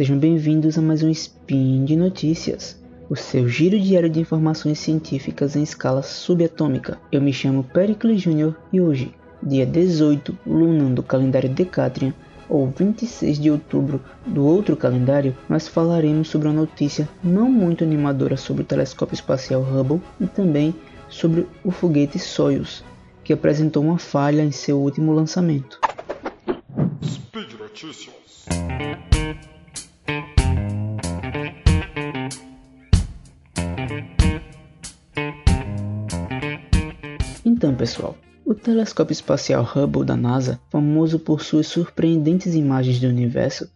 Sejam bem-vindos a mais um Spin de Notícias, o seu giro diário de informações científicas em escala subatômica. Eu me chamo Pericles Jr. e hoje, dia 18 lunar do calendário Decatrian, ou 26 de outubro do outro calendário, nós falaremos sobre uma notícia não muito animadora sobre o telescópio espacial Hubble e também sobre o foguete Soyuz, que apresentou uma falha em seu último lançamento. Speed Notícias. Pessoal, o telescópio espacial Hubble da NASA, famoso por suas surpreendentes imagens do universo,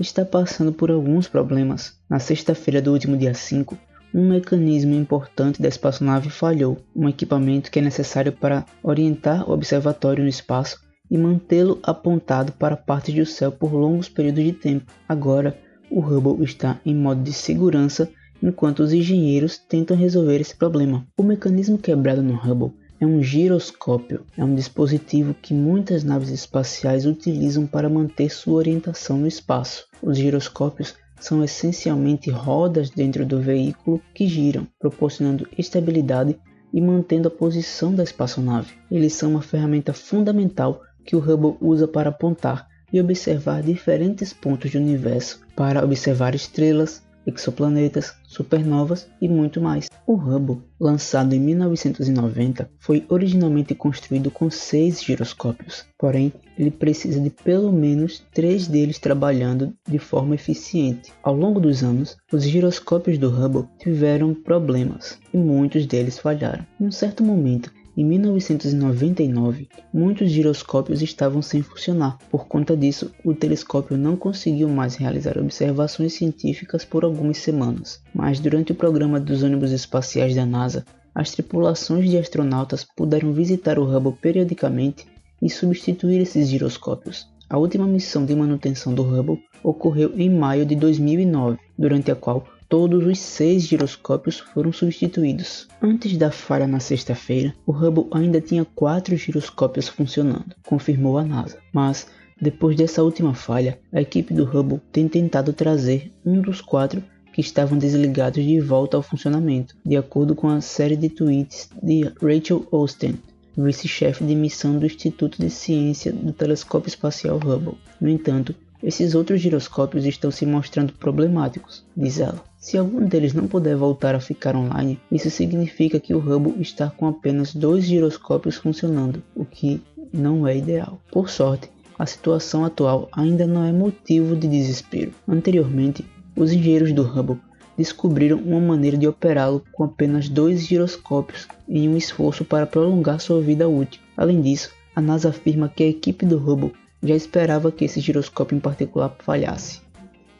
está passando por alguns problemas. Na sexta-feira do último dia 5, um mecanismo importante da espaçonave falhou, um equipamento que é necessário para orientar o observatório no espaço e mantê-lo apontado para partes do céu por longos períodos de tempo. Agora, o Hubble está em modo de segurança enquanto os engenheiros tentam resolver esse problema. O mecanismo quebrado no Hubble é um giroscópio, é um dispositivo que muitas naves espaciais utilizam para manter sua orientação no espaço. Os giroscópios são essencialmente rodas dentro do veículo que giram, proporcionando estabilidade e mantendo a posição da espaçonave. Eles são uma ferramenta fundamental que o Hubble usa para apontar e observar diferentes pontos do universo, para observar estrelas, exoplanetas, supernovas e muito mais. O Hubble, lançado em 1990, foi originalmente construído com seis giroscópios, porém ele precisa de pelo menos três deles trabalhando de forma eficiente. Ao longo dos anos, os giroscópios do Hubble tiveram problemas e muitos deles falharam. Em um certo momento, em 1999, muitos giroscópios estavam sem funcionar. Por conta disso, o telescópio não conseguiu mais realizar observações científicas por algumas semanas. Mas durante o programa dos ônibus espaciais da NASA, as tripulações de astronautas puderam visitar o Hubble periodicamente e substituir esses giroscópios. A última missão de manutenção do Hubble ocorreu em maio de 2009, durante a qual todos os seis giroscópios foram substituídos. Antes da falha na sexta-feira, o Hubble ainda tinha quatro giroscópios funcionando, confirmou a NASA. Mas, depois dessa última falha, a equipe do Hubble tem tentado trazer um dos quatro que estavam desligados de volta ao funcionamento, de acordo com a série de tweets de Rachel Austin, vice-chefe de missão do Instituto de Ciência do Telescópio Espacial Hubble. No entanto, esses outros giroscópios estão se mostrando problemáticos, diz ela. Se algum deles não puder voltar a ficar online, isso significa que o Hubble está com apenas dois giroscópios funcionando, o que não é ideal. Por sorte, a situação atual ainda não é motivo de desespero. Anteriormente, os engenheiros do Hubble descobriram uma maneira de operá-lo com apenas dois giroscópios em um esforço para prolongar sua vida útil. Além disso, a NASA afirma que a equipe do Hubble já esperava que esse giroscópio em particular falhasse.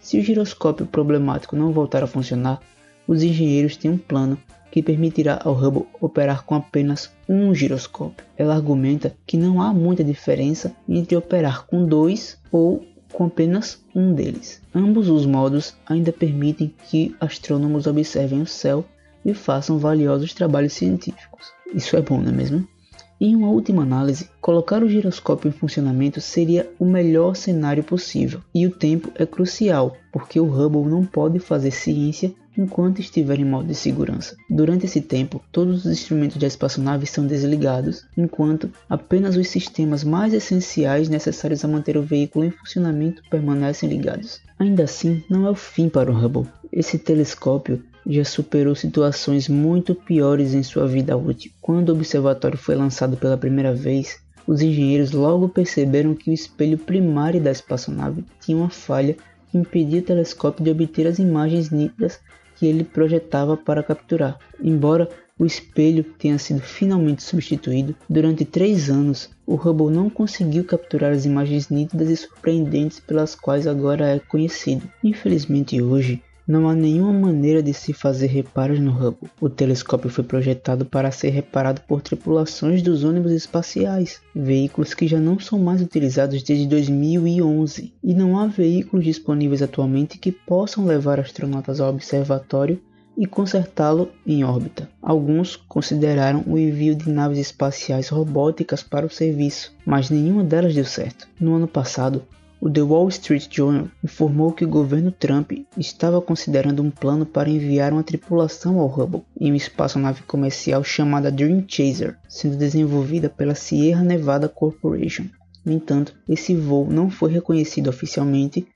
Se o giroscópio problemático não voltar a funcionar, os engenheiros têm um plano que permitirá ao Hubble operar com apenas um giroscópio. Ela argumenta que não há muita diferença entre operar com dois ou com apenas um deles. Ambos os modos ainda permitem que astrônomos observem o céu e façam valiosos trabalhos científicos. Isso é bom, não é mesmo? Em uma última análise, colocar o giroscópio em funcionamento seria o melhor cenário possível, e o tempo é crucial, porque o Hubble não pode fazer ciência enquanto estiver em modo de segurança. Durante esse tempo, todos os instrumentos da espaçonave são desligados, enquanto apenas os sistemas mais essenciais necessários a manter o veículo em funcionamento permanecem ligados. Ainda assim, não é o fim para o Hubble. Esse telescópio já superou situações muito piores em sua vida útil. Quando o observatório foi lançado pela primeira vez, os engenheiros logo perceberam que o espelho primário da espaçonave tinha uma falha que impedia o telescópio de obter as imagens nítidas que ele projetava para capturar. Embora o espelho tenha sido finalmente substituído, durante três anos o Hubble não conseguiu capturar as imagens nítidas e surpreendentes pelas quais agora é conhecido. Infelizmente hoje, não há nenhuma maneira de se fazer reparos no Hubble. O telescópio foi projetado para ser reparado por tripulações dos ônibus espaciais, veículos que já não são mais utilizados desde 2011, e não há veículos disponíveis atualmente que possam levar astronautas ao observatório e consertá-lo em órbita. Alguns consideraram o envio de naves espaciais robóticas para o serviço, mas nenhuma delas deu certo. No ano passado, o The Wall Street Journal informou que o governo Trump estava considerando um plano para enviar uma tripulação ao Hubble em uma espaçonave comercial chamada Dream Chaser, sendo desenvolvida pela Sierra Nevada Corporation. No entanto, esse voo não foi reconhecido oficialmente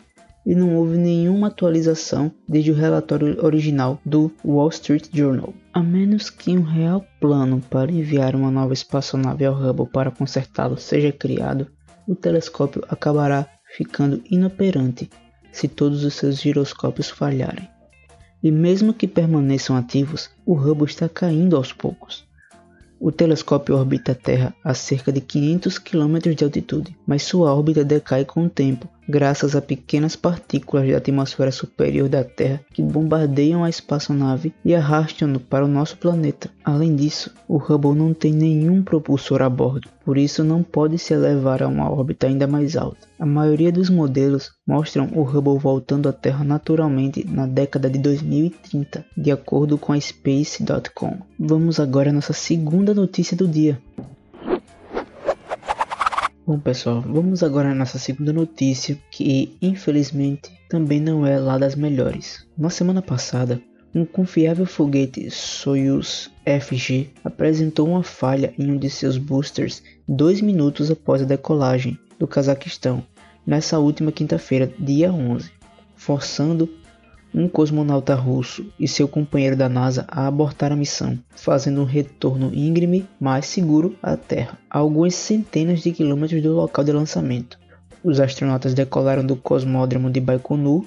e não houve nenhuma atualização desde o relatório original do Wall Street Journal. A menos que um real plano para enviar uma nova espaçonave ao Hubble para consertá-lo seja criado, o telescópio acabará ficando inoperante se todos os seus giroscópios falharem. E mesmo que permaneçam ativos, o Hubble está caindo aos poucos. O telescópio orbita a Terra a cerca de 500 km de altitude, mas sua órbita decai com o tempo graças a pequenas partículas da atmosfera superior da Terra que bombardeiam a espaçonave e arrastam-no para o nosso planeta. Além disso, o Hubble não tem nenhum propulsor a bordo, por isso não pode se elevar a uma órbita ainda mais alta. A maioria dos modelos mostram o Hubble voltando à Terra naturalmente na década de 2030, de acordo com a Space.com. Vamos agora à nossa segunda notícia do dia. Bom pessoal, vamos agora à nossa segunda notícia, que infelizmente também não é lá das melhores. Na semana passada, um confiável foguete Soyuz FG apresentou uma falha em um de seus boosters dois minutos após a decolagem do Cazaquistão, nessa última quinta-feira, dia 11, forçando um cosmonauta russo e seu companheiro da NASA a abortar a missão, fazendo um retorno íngreme, mas seguro à Terra, a algumas centenas de quilômetros do local de lançamento. Os astronautas decolaram do cosmódromo de Baikonur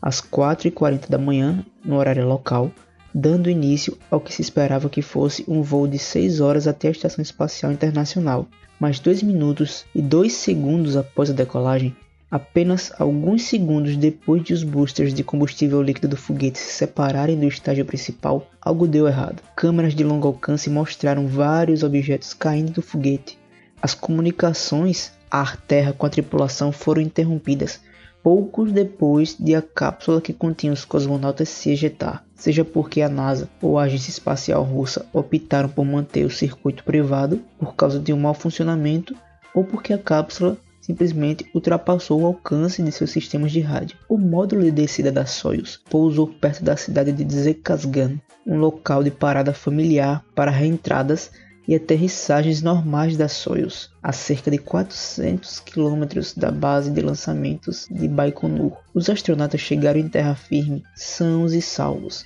às 4h40 da manhã, no horário local, dando início ao que se esperava que fosse um voo de 6 horas até a Estação Espacial Internacional. Mas 2 minutos e 2 segundos após a decolagem, Apenas alguns segundos depois de os boosters de combustível líquido do foguete se separarem do estágio principal, algo deu errado. Câmeras de longo alcance mostraram vários objetos caindo do foguete. As comunicações ar-terra com a tripulação foram interrompidas poucos depois de a cápsula que continha os cosmonautas se ejetar, seja porque a NASA ou a Agência Espacial Russa optaram por manter o circuito privado por causa de um mau funcionamento ou porque a cápsula simplesmente ultrapassou o alcance de seus sistemas de rádio. O módulo de descida da Soyuz pousou perto da cidade de Zekazgan, um local de parada familiar para reentradas e aterrissagens normais da Soyuz, a cerca de 400 quilômetros da base de lançamentos de Baikonur. Os astronautas chegaram em terra firme, sãos e salvos,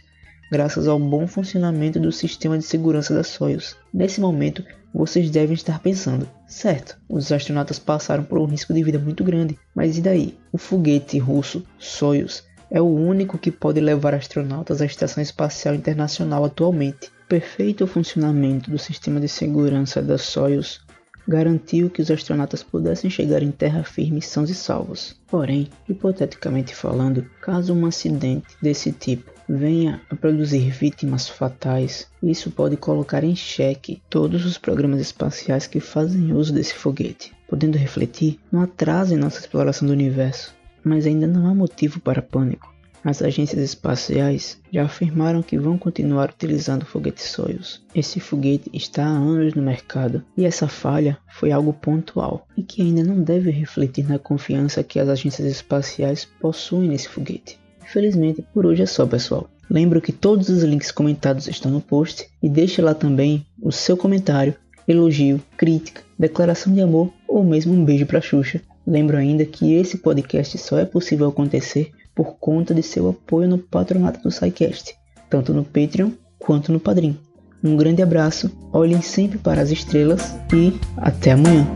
graças ao bom funcionamento do sistema de segurança da Soyuz. Nesse momento, vocês devem estar pensando, certo, os astronautas passaram por um risco de vida muito grande, mas e daí? O foguete russo Soyuz é o único que pode levar astronautas à Estação Espacial Internacional atualmente. O perfeito funcionamento do sistema de segurança da Soyuz garantiu que os astronautas pudessem chegar em terra firme sãos e salvos. Porém, hipoteticamente falando, caso um acidente desse tipo venha a produzir vítimas fatais, isso pode colocar em xeque todos os programas espaciais que fazem uso desse foguete, podendo refletir no atraso em nossa exploração do universo. Mas ainda não há motivo para pânico. As agências espaciais já afirmaram que vão continuar utilizando o foguete Soyuz. Esse foguete está há anos no mercado e essa falha foi algo pontual e que ainda não deve refletir na confiança que as agências espaciais possuem nesse foguete. Infelizmente, por hoje é só, pessoal. Lembro que todos os links comentados estão no post e deixe lá também o seu comentário, elogio, crítica, declaração de amor ou mesmo um beijo para Xuxa. Lembro ainda que esse podcast só é possível acontecer por conta de seu apoio no patronato do SciCast, tanto no Patreon quanto no Padrim. Um grande abraço, olhem sempre para as estrelas e até amanhã.